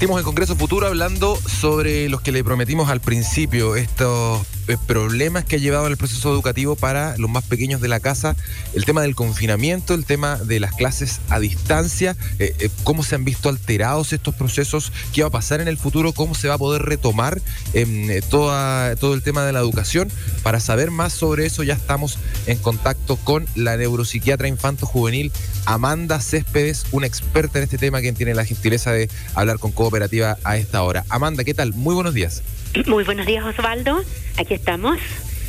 Partimos en Congreso Futuro hablando sobre los que le prometimos al principio, estos eh, problemas que ha llevado el proceso educativo para los más pequeños de la casa, el tema del confinamiento, el tema de las clases a distancia, eh, eh, cómo se han visto alterados estos procesos, qué va a pasar en el futuro, cómo se va a poder retomar em, toda, todo el tema de la educación. Para saber más sobre eso ya estamos en contacto con la neuropsiquiatra infanto-juvenil Amanda Céspedes, una experta en este tema, quien tiene la gentileza de hablar con Cooperativa a esta hora. Amanda, ¿qué tal? Muy buenos días. Muy buenos días, Osvaldo. Aquí estamos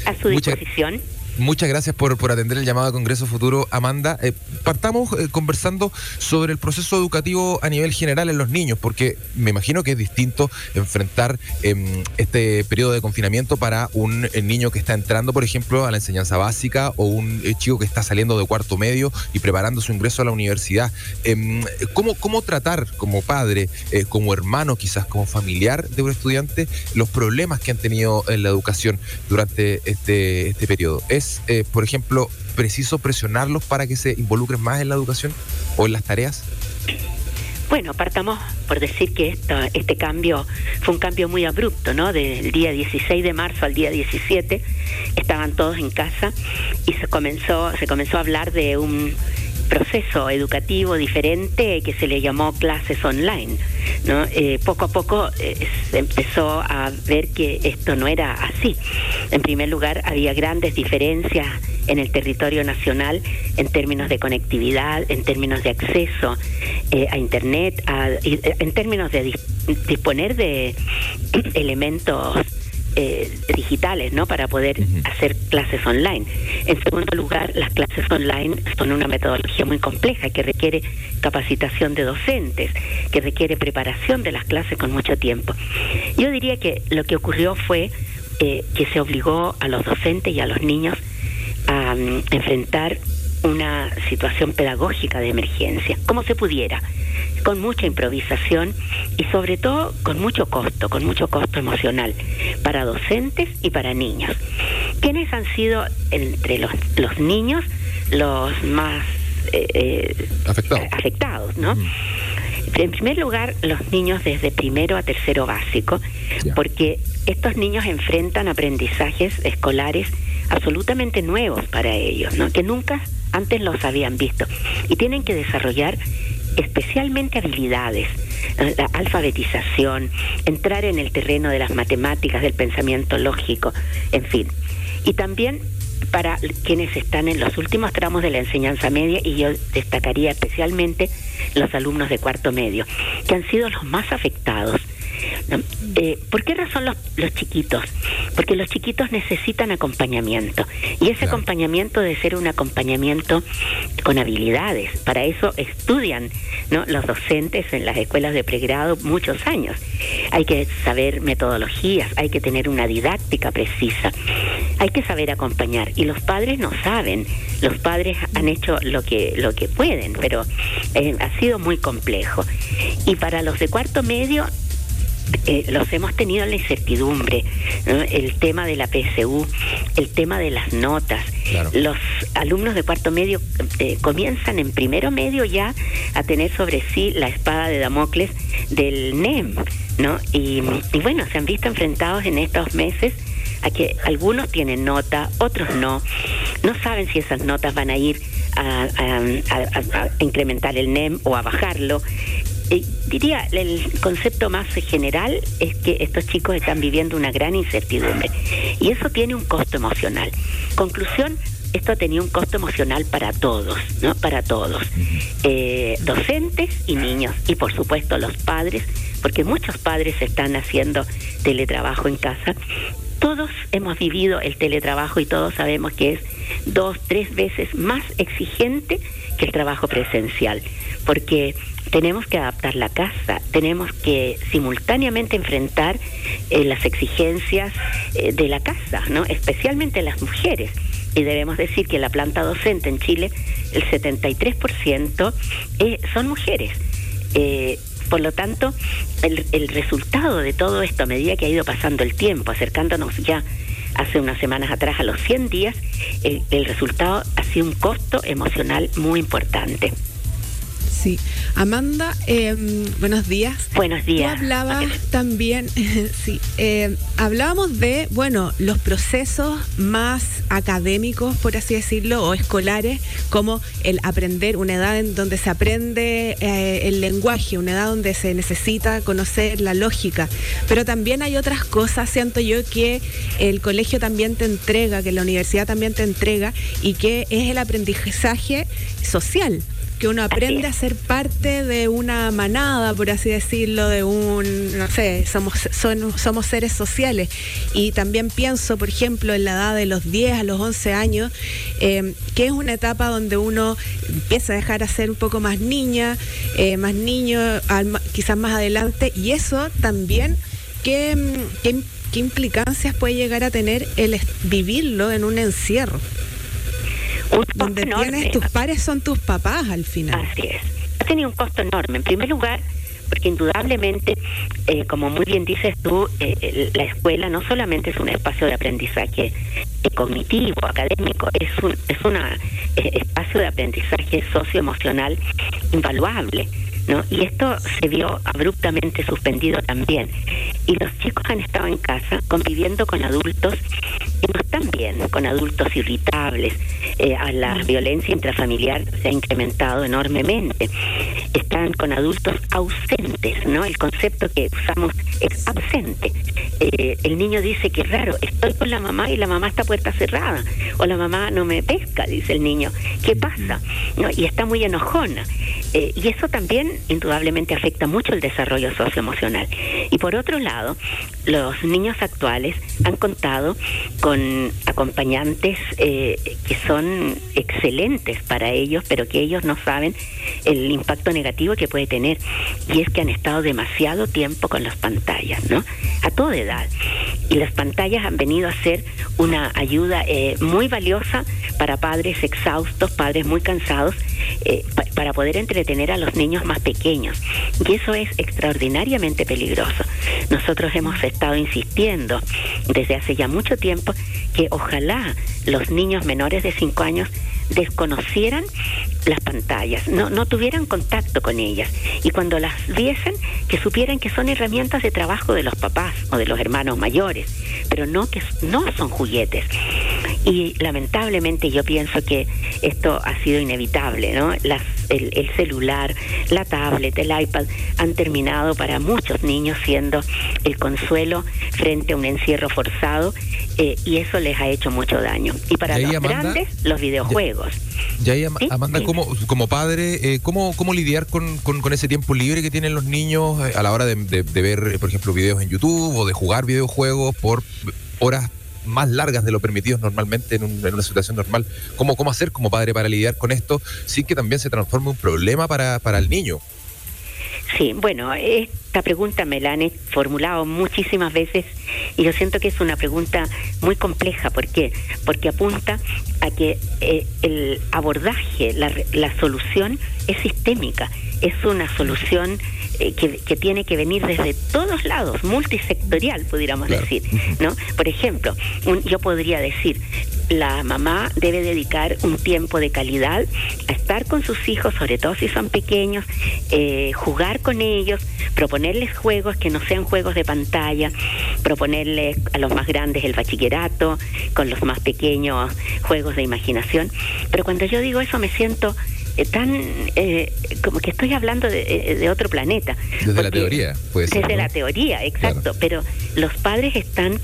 a su disposición. Muchas gracias por, por atender el llamado a Congreso Futuro, Amanda. Eh, partamos eh, conversando sobre el proceso educativo a nivel general en los niños, porque me imagino que es distinto enfrentar em, este periodo de confinamiento para un eh, niño que está entrando, por ejemplo, a la enseñanza básica o un chico que está saliendo de cuarto medio y preparando su ingreso a la universidad. Em, ¿cómo, ¿Cómo tratar como padre, como hermano, quizás como familiar de un estudiante, los problemas que han tenido en la educación durante este, este periodo? ¿Es, eh, por ejemplo, preciso presionarlos para que se involucren más en la educación o en las tareas? Bueno, partamos por decir que esto, este cambio fue un cambio muy abrupto, ¿no? Del día 16 de marzo al día 17 estaban todos en casa y se comenzó, se comenzó a hablar de un proceso educativo diferente que se le llamó clases online. ¿no? Eh, poco a poco eh, se empezó a ver que esto no era así. En primer lugar, había grandes diferencias en el territorio nacional en términos de conectividad, en términos de acceso eh, a Internet, en términos de disponer de elementos eh, digitales, ¿no? Para poder hacer clases online. En segundo lugar, las clases online son una metodología muy compleja que requiere capacitación de docentes, que requiere preparación de las clases con mucho tiempo. Yo diría que lo que ocurrió fue eh, que se obligó a los docentes y a los niños a mm, enfrentar una situación pedagógica de emergencia, como se pudiera, con mucha improvisación y sobre todo con mucho costo, con mucho costo emocional para docentes y para niños. ¿Quiénes han sido entre los, los niños los más eh, eh, afectados. ¿no? En primer lugar, los niños desde primero a tercero básico, porque estos niños enfrentan aprendizajes escolares absolutamente nuevos para ellos, ¿no? que nunca antes los habían visto. Y tienen que desarrollar especialmente habilidades, la alfabetización, entrar en el terreno de las matemáticas, del pensamiento lógico, en fin. Y también para quienes están en los últimos tramos de la enseñanza media y yo destacaría especialmente los alumnos de cuarto medio, que han sido los más afectados eh, ¿Por qué razón los, los, chiquitos? Porque los chiquitos necesitan acompañamiento y ese acompañamiento debe ser un acompañamiento con habilidades. Para eso estudian ¿no? los docentes en las escuelas de pregrado muchos años. Hay que saber metodologías, hay que tener una didáctica precisa, hay que saber acompañar y los padres no saben. Los padres han hecho lo que lo que pueden, pero eh, ha sido muy complejo. Y para los de cuarto medio eh, los hemos tenido en la incertidumbre, el tema de la PSU, el tema de las notas. Los alumnos de cuarto medio eh, comienzan en primero medio ya a tener sobre sí la espada de Damocles del NEM, ¿no? Y, bueno, se han visto enfrentados en estos meses a que algunos tienen nota, otros no, no saben si esas notas van a ir a, a incrementar el NEM o a bajarlo. Eh, diría, el concepto más general es que estos chicos están viviendo una gran incertidumbre y eso tiene un costo emocional. Conclusión, esto ha tenido un costo emocional para todos, ¿no? Para todos, eh, docentes y niños y por supuesto los padres, porque muchos padres están haciendo teletrabajo en casa. Todos hemos vivido el teletrabajo y todos sabemos que es dos, tres veces más exigente que el trabajo presencial, porque tenemos que adaptar la casa, tenemos que simultáneamente enfrentar eh, las exigencias eh, de la casa, ¿no? especialmente las mujeres. Y debemos decir que la planta docente en Chile, el 73% eh, son mujeres. Por lo tanto, el, resultado de todo esto, a medida que ha ido pasando el tiempo, acercándonos ya hace unas semanas atrás a los 100 días, el, el resultado ha sido un costo emocional muy importante. Sí. Amanda, em, buenos días. Buenos días. Tú hablabas también, sí, eh, hablábamos de, bueno, los procesos más académicos, por así decirlo, o escolares, como el aprender, una edad en donde se aprende eh, el lenguaje, una edad donde se necesita conocer la lógica. Pero también hay otras cosas, siento yo, que el colegio también te entrega, que la universidad también te entrega, y que es el aprendizaje social que uno aprende a ser parte de una manada, por así decirlo, de un, no sé, somos, somos seres sociales. Y también pienso, por ejemplo, en la edad de los 10 a los 11 años, eh, que es una etapa donde uno empieza a dejar a ser un poco más niña, eh, más niño, quizás más adelante, y eso también, ¿qué, qué, qué implicancias puede llegar a tener el vivirlo en un encierro? Donde tienes tus pares son tus papás al final. Así es. Ha tenido un costo enorme. En primer lugar, porque indudablemente, eh, como muy bien dices tú, eh, la escuela no solamente es un espacio de aprendizaje cognitivo, académico, es un es una, eh, espacio de aprendizaje socioemocional invaluable. ¿No? Y esto se vio abruptamente suspendido también. Y los chicos han estado en casa conviviendo con adultos que no están bien, con adultos irritables. Eh, a la violencia intrafamiliar se ha incrementado enormemente. Están con adultos ausentes, ¿no? El concepto que usamos es absente. Eh, el niño dice que es raro, estoy con la mamá y la mamá está puerta cerrada. O la mamá no me pesca, dice el niño. ¿Qué pasa? ¿No? Y está muy enojona. Eh, y eso también indudablemente afecta mucho el desarrollo socioemocional. Y por otro lado, los niños actuales han contado con acompañantes eh, que son excelentes para ellos, pero que ellos no saben el impacto negativo que puede tener. Y es que han estado demasiado tiempo con las pantallas, ¿no? A toda edad. Y las pantallas han venido a ser una ayuda eh, muy valiosa para padres exhaustos, padres muy cansados, eh, para poder entretener a los niños más pequeños. Y eso es extraordinariamente peligroso. Nosotros hemos estado insistiendo desde hace ya mucho tiempo que ojalá los niños menores de 5 años desconocieran las pantallas, no, no tuvieran contacto con ellas y cuando las viesen que supieran que son herramientas de trabajo de los papás o de los hermanos mayores, pero no que no son juguetes. Y lamentablemente yo pienso que esto ha sido inevitable, ¿no? Las, el, el celular, la tablet, el iPad han terminado para muchos niños siendo el consuelo frente a un encierro forzado eh, y eso les ha hecho mucho daño. Y para los grandes, los videojuegos. Ya, Amanda, como, como padre, eh, ¿cómo, ¿cómo lidiar con, con, ese tiempo libre que tienen los niños eh, a la hora de, de, ver, por ejemplo, videos en YouTube o de jugar videojuegos por horas más largas de lo permitido normalmente en, en, una situación normal. ¿Cómo, ¿Cómo hacer como padre para lidiar con esto sin que también se transforme un problema para, para el niño? Sí, bueno, esta pregunta me la han formulado muchísimas veces y yo siento que es una pregunta muy compleja. ¿Por qué? Porque apunta a que eh, el abordaje, la, la solución es sistémica, es una solución eh, que, tiene que venir desde todos lados, multisectorial, pudiéramos decir, ¿no? Por ejemplo, yo podría decir, la mamá debe dedicar un tiempo de calidad a estar con sus hijos, sobre todo si son pequeños, eh, jugar con ellos, proponerles juegos que no sean juegos de pantalla, proponerles a los más grandes el bachillerato, con los más pequeños juegos de imaginación. Pero cuando yo digo eso me siento tan eh, como que estoy hablando de, eh, otro planeta. Desde la teoría, pues. Desde la teoría, exacto. Pero los padres están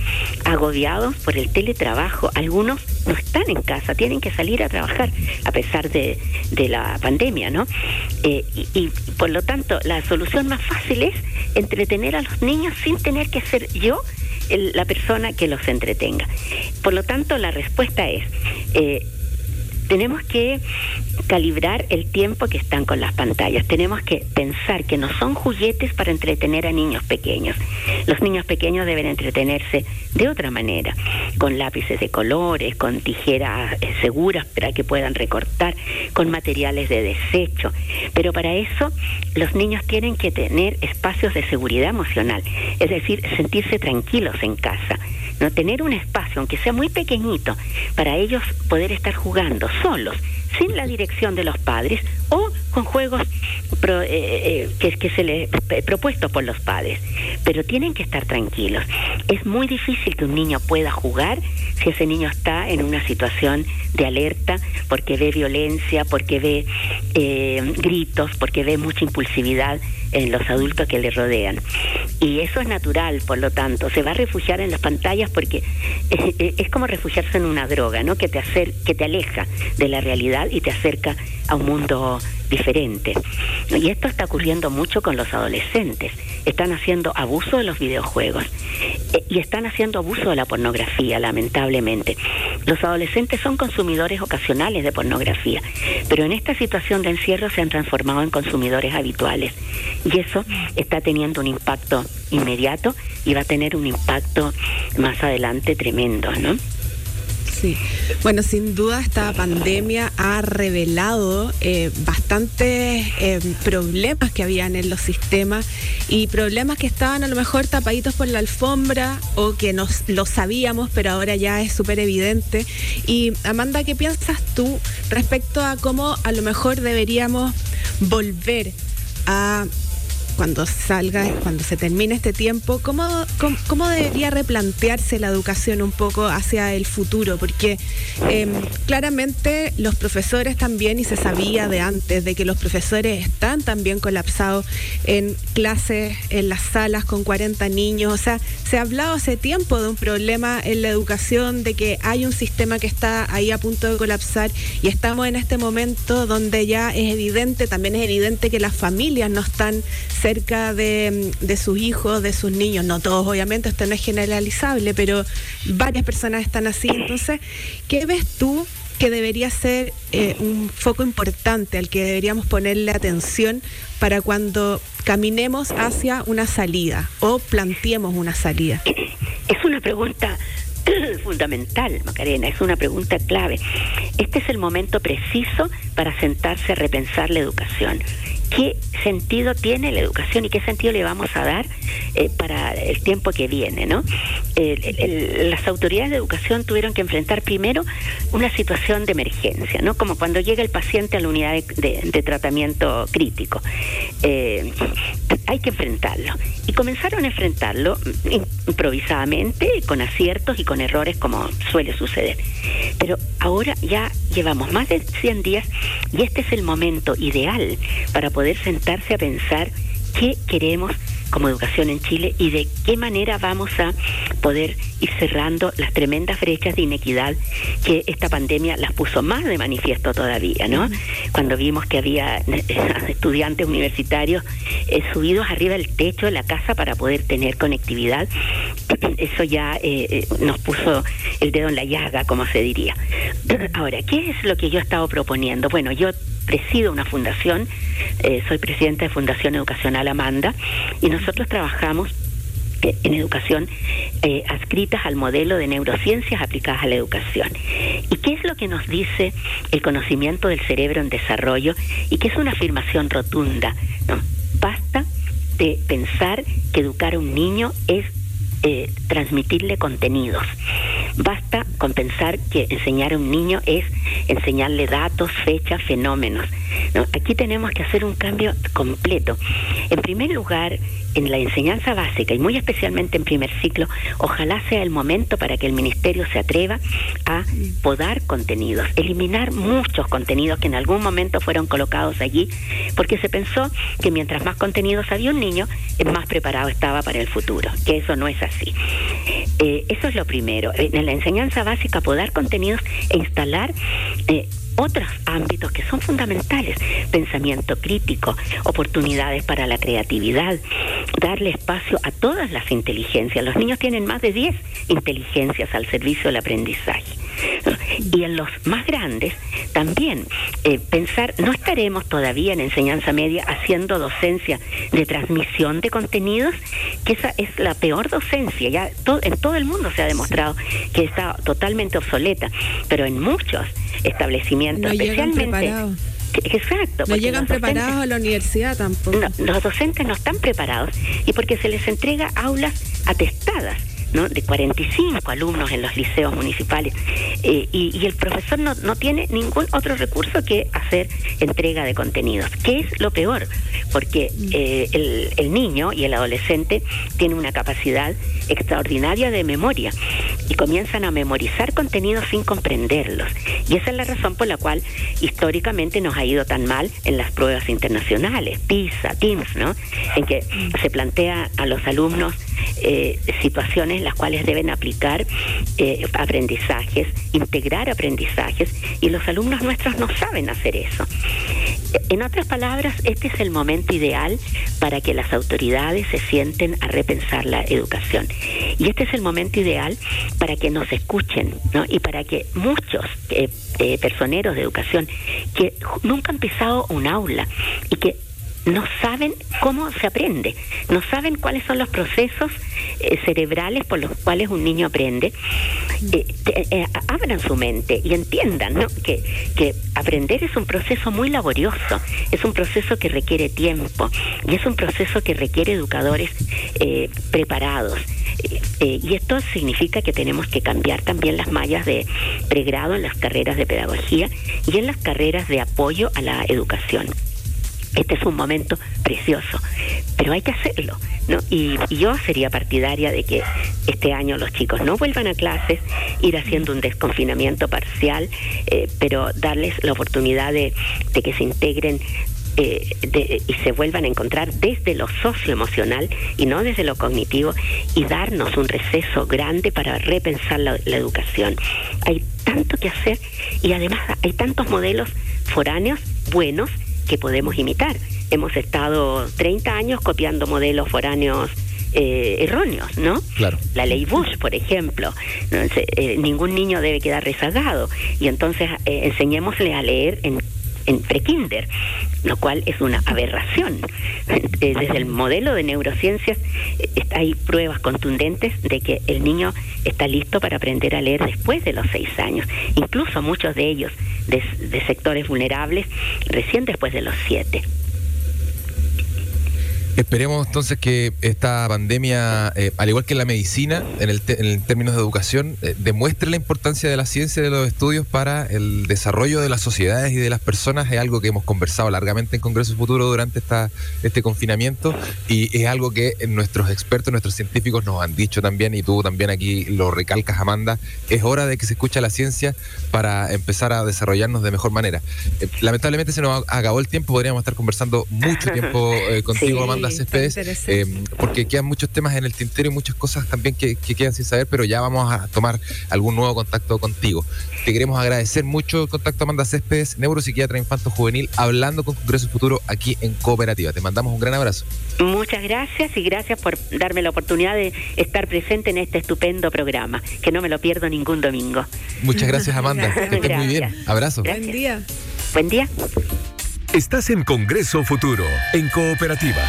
agobiados por el teletrabajo. Algunos no están en casa, tienen que salir a trabajar a pesar de, de la pandemia, ¿no? y, y por lo tanto, la solución más fácil es entretener a los niños sin tener que ser yo la persona que los entretenga. Por lo tanto, la respuesta es, eh, tenemos que calibrar el tiempo que están con las pantallas. Tenemos que pensar que no son juguetes para entretener a niños pequeños. Los niños pequeños deben entretenerse de otra manera, con lápices de colores, con tijeras eh, seguras para que puedan recortar, con materiales de desecho. Pero para eso los niños tienen que tener espacios de seguridad emocional, es decir, sentirse tranquilos en casa no tener un espacio, aunque sea muy pequeñito, para ellos poder estar jugando solos, sin la dirección de los padres o con juegos eh, que, que se les propuestos por los padres, pero tienen que estar tranquilos. Es muy difícil que un niño pueda jugar si ese niño está en una situación de alerta porque ve violencia, porque ve gritos, porque ve mucha impulsividad en los adultos que le rodean. Y eso es natural, por lo tanto, se va a refugiar en las pantallas porque es, como refugiarse en una droga, ¿no? Que te, hacer, que te aleja de la realidad y te acerca a un mundo diferente. Y esto está ocurriendo mucho con los adolescentes. Están haciendo abuso de los videojuegos eh, y están haciendo abuso de la pornografía, lamentablemente. Los adolescentes son consumidores ocasionales de pornografía, pero en esta situación de encierro se han transformado en consumidores habituales y eso está teniendo un impacto inmediato y va a tener un impacto más adelante tremendo, ¿no? Sí, bueno, sin duda esta pandemia ha revelado eh, bastantes eh, problemas que habían en los sistemas y problemas que estaban a lo mejor tapaditos por la alfombra o que nos lo sabíamos, pero ahora ya es súper evidente. Y Amanda, ¿qué piensas tú respecto a cómo a lo mejor deberíamos volver a cuando salga, cuando se termine este tiempo, ¿cómo, cómo, debería replantearse la educación un poco hacia el futuro? Porque em, claramente los profesores también, y se sabía de antes, de que los profesores están también colapsados en clases, en las salas con 40 niños. O sea, se ha hablado hace tiempo de un problema en la educación, de que hay un sistema que está ahí a punto de colapsar y estamos en este momento donde ya es evidente, también es evidente que las familias no están cerca de, sus hijos, de sus niños, no todos obviamente, esto no es generalizable, pero varias personas están así. Entonces, ¿qué ves tú que debería ser eh, un foco importante al que deberíamos ponerle atención para cuando caminemos hacia una salida o planteemos una salida? Es una pregunta fundamental, Macarena, es una pregunta clave. Este es el momento preciso para sentarse a repensar la educación qué sentido tiene la educación y qué sentido le vamos a dar eh, para el tiempo que viene, ¿no? las autoridades de educación tuvieron que enfrentar primero una situación de emergencia, ¿no? Como cuando llega el paciente a la unidad de, tratamiento crítico. Eh, hay que enfrentarlo. Y comenzaron a enfrentarlo improvisadamente, con aciertos y con errores como suele suceder. Pero ahora ya llevamos más de 100 días y este es el momento ideal para poder sentarse a pensar qué queremos como educación en Chile y de qué manera vamos a poder ir cerrando las tremendas brechas de inequidad que esta pandemia las puso más de manifiesto todavía, ¿no? Cuando vimos que había eh, estudiantes universitarios eh, subidos arriba del techo de la casa para poder tener conectividad, eso ya eh, nos puso el dedo en la llaga, como se diría. Ahora, ¿qué es lo que yo he estado proponiendo? Bueno, yo presido una fundación, eh, soy presidenta de Fundación Educacional Amanda, y nosotros trabajamos eh, en educación eh, adscritas al modelo de neurociencias aplicadas a la educación. ¿Y qué es lo que nos dice el conocimiento del cerebro en desarrollo? Y que es una afirmación rotunda. ¿no? Basta de pensar que educar a un niño es transmitirle contenidos. Basta con pensar que enseñar a un niño es enseñarle datos, fechas, fenómenos. Aquí tenemos que hacer un cambio completo. En primer lugar, en la enseñanza básica y muy especialmente en primer ciclo, ojalá sea el momento para que el ministerio se atreva a podar contenidos, eliminar muchos contenidos que en algún momento fueron colocados allí, porque se pensó que mientras más contenidos había un niño, más preparado estaba para el futuro, que eso no es así. Eh, eso es lo primero. En la enseñanza básica, podar contenidos e instalar eh, otros ámbitos que son fundamentales, pensamiento crítico, oportunidades para la creatividad, darle espacio a todas las inteligencias. Los niños tienen más de 10 inteligencias al servicio del aprendizaje. Y en los más grandes también eh, pensar, no estaremos todavía en enseñanza media haciendo docencia de transmisión de contenidos, que esa es la peor docencia, ya en todo el mundo se ha demostrado que está totalmente obsoleta, pero en muchos establecimientos, especialmente... Exacto. No llegan preparados a la universidad tampoco. los docentes no están preparados y porque se les entrega aulas atestadas ¿no? de 45 alumnos en los liceos municipales eh, y, el profesor no, no tiene ningún otro recurso que hacer entrega de contenidos, que es lo peor, porque eh, el, el niño y el adolescente tienen una capacidad extraordinaria de memoria y comienzan a memorizar contenidos sin comprenderlos. Y esa es la razón por la cual históricamente nos ha ido tan mal en las pruebas internacionales, PISA, TIMSS, ¿no? En que se plantea a los alumnos eh, situaciones las cuales deben aplicar eh, aprendizajes, integrar aprendizajes, y los alumnos nuestros no saben hacer eso. En otras palabras, este es el momento ideal para que las autoridades se sienten a repensar la educación. Y este es el momento ideal para que nos escuchen ¿no? y para que muchos eh, personeros de educación que nunca han pisado un aula y que no saben cómo se aprende, no saben cuáles son los procesos eh, cerebrales por los cuales un niño aprende. Eh, eh, abran su mente y entiendan que, que aprender es un proceso muy laborioso, es un proceso que requiere tiempo y es un proceso que requiere educadores preparados. y esto significa que tenemos que cambiar también las mallas de pregrado en las carreras de pedagogía y en las carreras de apoyo a la educación. Este es un momento precioso, pero hay que hacerlo. ¿no? Y, yo sería partidaria de que este año los chicos no vuelvan a clases, ir haciendo un desconfinamiento parcial, eh, pero darles la oportunidad de, que se integren eh, y se vuelvan a encontrar desde lo socioemocional y no desde lo cognitivo y darnos un receso grande para repensar la, la, educación. Hay tanto que hacer y además hay tantos modelos foráneos buenos que podemos imitar. Hemos estado 30 años copiando modelos foráneos eh, erróneos, ¿no? Claro. La ley Bush, por ejemplo. Eh, ningún niño debe quedar rezagado. Y entonces eh, enseñémosle a leer en en prekinder, lo cual es una aberración. Eh, desde el modelo de neurociencias eh, hay pruebas contundentes de que el niño está listo para aprender a leer después de los seis años, incluso muchos de ellos de, sectores vulnerables recién después de los siete. Esperemos entonces que esta pandemia, eh, al igual que la medicina, en, el en términos de educación, eh, demuestre la importancia de la ciencia y de los estudios para el desarrollo de las sociedades y de las personas. Es algo que hemos conversado largamente en Congreso Futuro durante esta, este confinamiento y es algo que nuestros expertos, nuestros científicos nos han dicho también y tú también aquí lo recalcas, Amanda. Es hora de que se escuche la ciencia para empezar a desarrollarnos de mejor manera. Eh, lamentablemente se nos acabó el tiempo, podríamos estar conversando mucho tiempo contigo, Amanda eh, porque quedan muchos temas en el tintero y muchas cosas también que, quedan sin saber, pero ya vamos a tomar algún nuevo contacto contigo. Te queremos agradecer mucho el contacto Amanda Céspedes, neuropsiquiatra infanto juvenil, hablando con Congreso Futuro aquí en Cooperativa. Te mandamos un gran abrazo. Muchas gracias y gracias por darme la oportunidad de estar presente en este estupendo programa, que no me lo pierdo ningún domingo. Muchas gracias Amanda, que estés muy bien. Abrazo. Buen día. Buen día. Estás en Congreso Futuro, en Cooperativa.